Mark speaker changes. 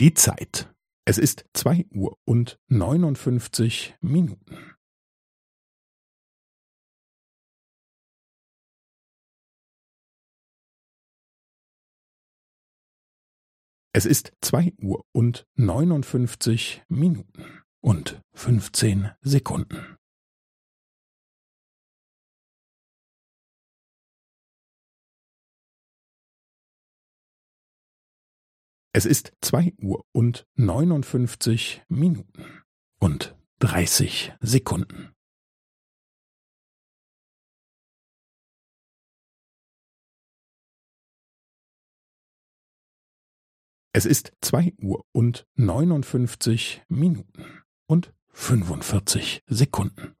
Speaker 1: Die Zeit. Es ist zwei Uhr und neunundfünfzig Minuten. Es ist zwei Uhr und neunundfünfzig Minuten und fünfzehn Sekunden. Es ist zwei Uhr und neunundfünfzig Minuten und dreißig Sekunden. Es ist zwei Uhr und neunundfünfzig Minuten und fünfundvierzig Sekunden.